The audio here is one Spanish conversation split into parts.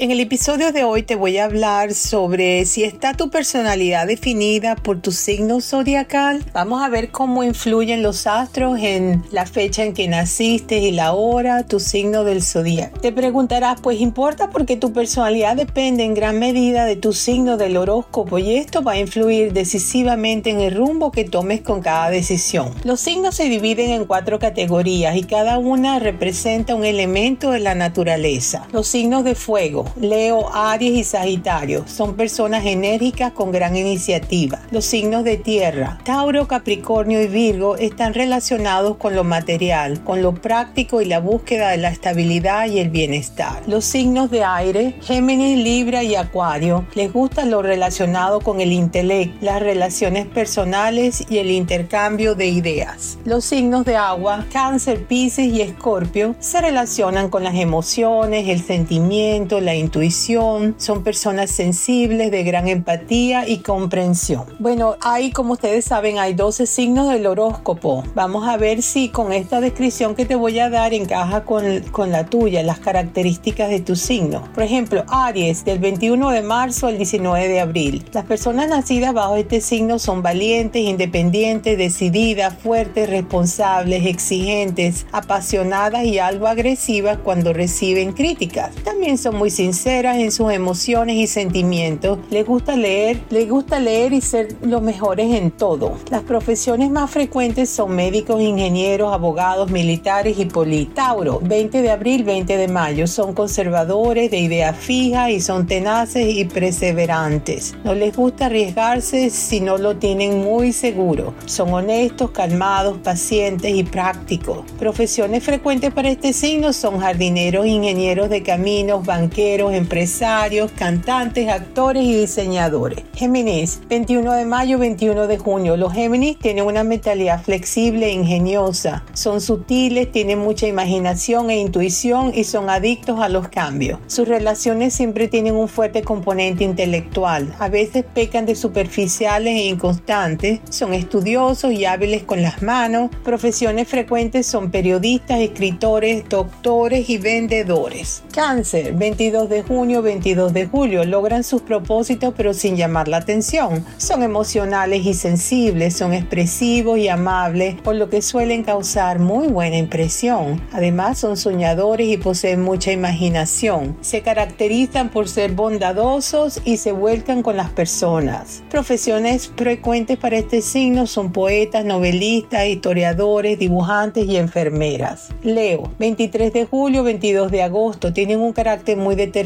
En el episodio de hoy te voy a hablar sobre si está tu personalidad definida por tu signo zodiacal. Vamos a ver cómo influyen los astros en la fecha en que naciste y la hora, tu signo del zodiaco. Te preguntarás, pues importa porque tu personalidad depende en gran medida de tu signo del horóscopo y esto va a influir decisivamente en el rumbo que tomes con cada decisión. Los signos se dividen en cuatro categorías y cada una representa un elemento de la naturaleza. Los signos de fuego Leo, Aries y Sagitario son personas enérgicas con gran iniciativa. Los signos de tierra, Tauro, Capricornio y Virgo están relacionados con lo material, con lo práctico y la búsqueda de la estabilidad y el bienestar. Los signos de aire, Géminis, Libra y Acuario, les gusta lo relacionado con el intelecto, las relaciones personales y el intercambio de ideas. Los signos de agua, Cáncer, Pisces y Escorpio, se relacionan con las emociones, el sentimiento, la intuición, son personas sensibles, de gran empatía y comprensión. Bueno, hay, como ustedes saben, hay 12 signos del horóscopo. Vamos a ver si con esta descripción que te voy a dar encaja con, con la tuya, las características de tu signo. Por ejemplo, Aries, del 21 de marzo al 19 de abril. Las personas nacidas bajo este signo son valientes, independientes, decididas, fuertes, responsables, exigentes, apasionadas y algo agresivas cuando reciben críticas. También son muy sinceras en sus emociones y sentimientos. Les gusta leer, les gusta leer y ser los mejores en todo. Las profesiones más frecuentes son médicos, ingenieros, abogados, militares y políticos. Tauro, 20 de abril, 20 de mayo. Son conservadores, de idea fija y son tenaces y perseverantes. No les gusta arriesgarse si no lo tienen muy seguro. Son honestos, calmados, pacientes y prácticos. Profesiones frecuentes para este signo son jardineros, ingenieros de caminos, banqueros, empresarios, cantantes, actores y diseñadores. Géminis, 21 de mayo, 21 de junio. Los Géminis tienen una mentalidad flexible e ingeniosa. Son sutiles, tienen mucha imaginación e intuición y son adictos a los cambios. Sus relaciones siempre tienen un fuerte componente intelectual. A veces pecan de superficiales e inconstantes. Son estudiosos y hábiles con las manos. Profesiones frecuentes son periodistas, escritores, doctores y vendedores. Cáncer, 22 de junio, 22 de julio. Logran sus propósitos pero sin llamar la atención. Son emocionales y sensibles, son expresivos y amables, por lo que suelen causar muy buena impresión. Además son soñadores y poseen mucha imaginación. Se caracterizan por ser bondadosos y se vuelcan con las personas. Profesiones frecuentes para este signo son poetas, novelistas, historiadores, dibujantes y enfermeras. Leo, 23 de julio, 22 de agosto. Tienen un carácter muy determinado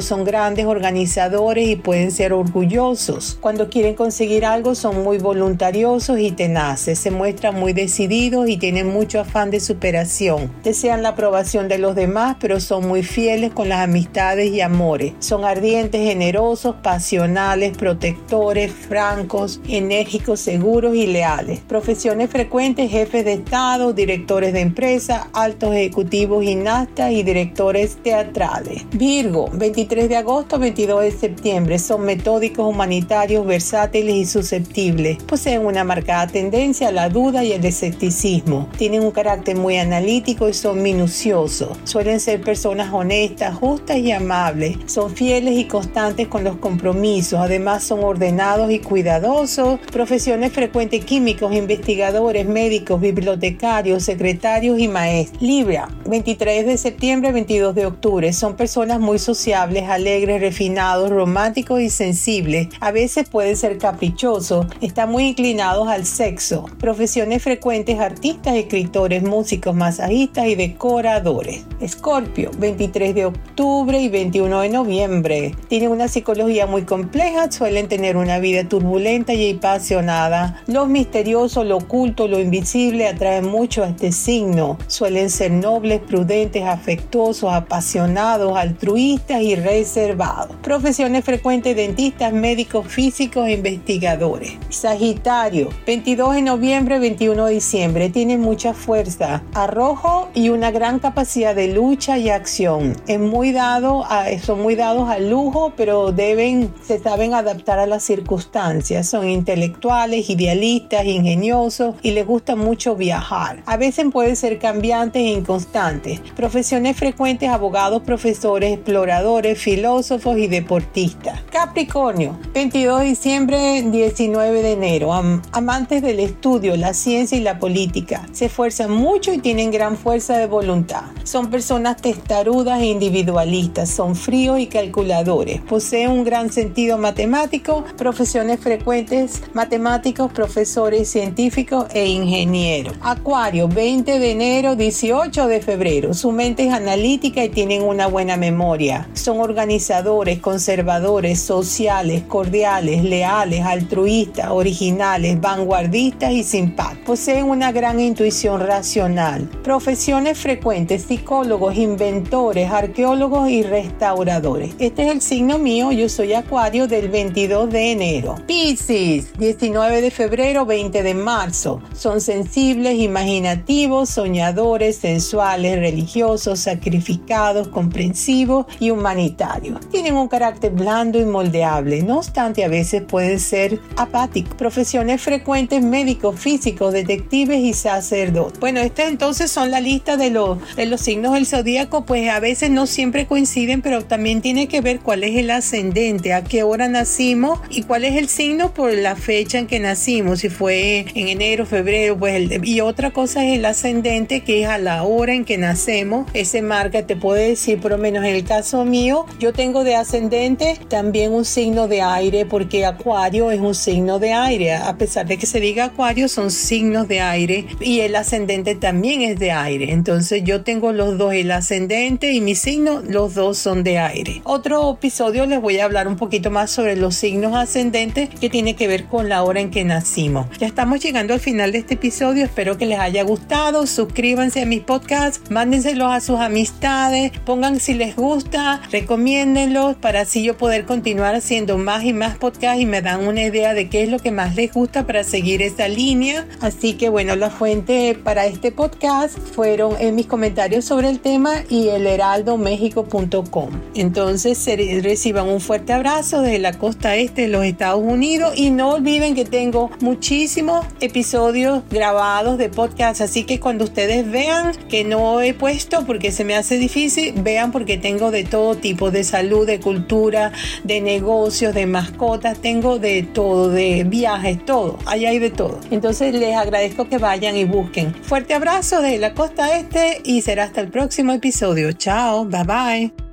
son grandes organizadores y pueden ser orgullosos. Cuando quieren conseguir algo son muy voluntariosos y tenaces, se muestran muy decididos y tienen mucho afán de superación. Desean la aprobación de los demás, pero son muy fieles con las amistades y amores. Son ardientes, generosos, pasionales, protectores, francos, enérgicos, seguros y leales. Profesiones frecuentes, jefes de Estado, directores de empresa, altos ejecutivos gimnastas y directores teatrales. Virgo, 23 de agosto, 22 de septiembre. Son metódicos, humanitarios, versátiles y susceptibles. Poseen una marcada tendencia a la duda y el escepticismo. Tienen un carácter muy analítico y son minuciosos. Suelen ser personas honestas, justas y amables. Son fieles y constantes con los compromisos. Además son ordenados y cuidadosos. Profesiones frecuentes químicos, investigadores, médicos, bibliotecarios, secretarios y maestros. Libra, 23 de septiembre, 22 de octubre. Son personas muy sociables, alegres, refinados, románticos y sensibles. A veces pueden ser caprichosos, están muy inclinados al sexo. Profesiones frecuentes, artistas, escritores, músicos, masajistas y decoradores. Escorpio, 23 de octubre y 21 de noviembre. Tienen una psicología muy compleja, suelen tener una vida turbulenta y apasionada. Lo misterioso, lo oculto, lo invisible atraen mucho a este signo. Suelen ser nobles, prudentes, afectuosos, apasionados, al altruistas y reservados. Profesiones frecuentes, dentistas, médicos físicos e investigadores. Sagitario, 22 de noviembre, 21 de diciembre. Tienen mucha fuerza, arrojo y una gran capacidad de lucha y acción. Es muy dado a, son muy dados al lujo, pero deben, se saben adaptar a las circunstancias. Son intelectuales, idealistas, ingeniosos y les gusta mucho viajar. A veces pueden ser cambiantes e inconstantes. Profesiones frecuentes, abogados, profesores, exploradores, filósofos y deportistas. Capricornio, 22 de diciembre, 19 de enero. amantes del estudio, la ciencia y la política. Se esfuerzan mucho y tienen gran fuerza de voluntad. Son personas testarudas e individualistas. Son fríos y calculadores. Poseen un gran sentido matemático. Profesiones frecuentes, matemáticos, profesores científicos e ingenieros. Acuario, 20 de enero, 18 de febrero. Su mente es analítica y tienen una buena memoria. Son organizadores, conservadores, sociales, cordiales, leales, altruistas, originales, vanguardistas y simpáticos. Poseen una gran intuición racional. Profesiones frecuentes, psicólogos, inventores, arqueólogos y restauradores. Este es el signo mío, yo soy Acuario del 22 de enero. Piscis, 19 de febrero, 20 de marzo. Son sensibles, imaginativos, soñadores, sensuales, religiosos, sacrificados, comprensivos y humanitarios. Tienen un carácter blando y moldeable, no obstante a veces pueden ser apáticos. Profesiones frecuentes, médicos, físicos, detectives y sacerdotes. Bueno, estas entonces son la lista de los, de los signos del zodíaco, pues a veces no siempre coinciden, pero también tiene que ver cuál es el ascendente, a qué hora nacimos y cuál es el signo por la fecha en que nacimos, si fue en enero, febrero, pues el, y otra cosa es el ascendente que es a la hora en que nacemos. Ese marca te puede decir, por lo menos en el caso mío, yo tengo de ascendente también un signo de aire porque Acuario es un signo de aire. A pesar de que se diga Acuario, son signos de aire y el ascendente también es de aire. Entonces yo tengo los dos, el ascendente y mi signo, los dos son de aire. Otro episodio les voy a hablar un poquito más sobre los signos ascendentes que tiene que ver con la hora en que nacimos. Ya estamos llegando al final de este episodio. Espero que les haya gustado. Suscríbanse a mis podcasts, mándenselos a sus amistades, pongan si les gusta, recomiéndenlos para así yo poder continuar haciendo más y más podcasts y me dan una idea de qué es lo que más les gusta para seguir esa línea. Así que bueno, la fuente para este podcast fueron en mis comentarios sobre el tema y el heraldomexico.com. Entonces reciban un fuerte abrazo desde la costa este de los Estados Unidos y no olviden que tengo muchísimos episodios grabados de podcast, así que cuando ustedes vean que no he puesto porque se me hace difícil, vean porque tengo de todo tipo de salud, de cultura, de negocios, de mascotas, tengo de todo, de viajes, todo, ahí hay de todo. Entonces les agradezco que vayan y busquen. Fuerte abrazo desde la costa este y será hasta el próximo episodio. Chao, bye bye.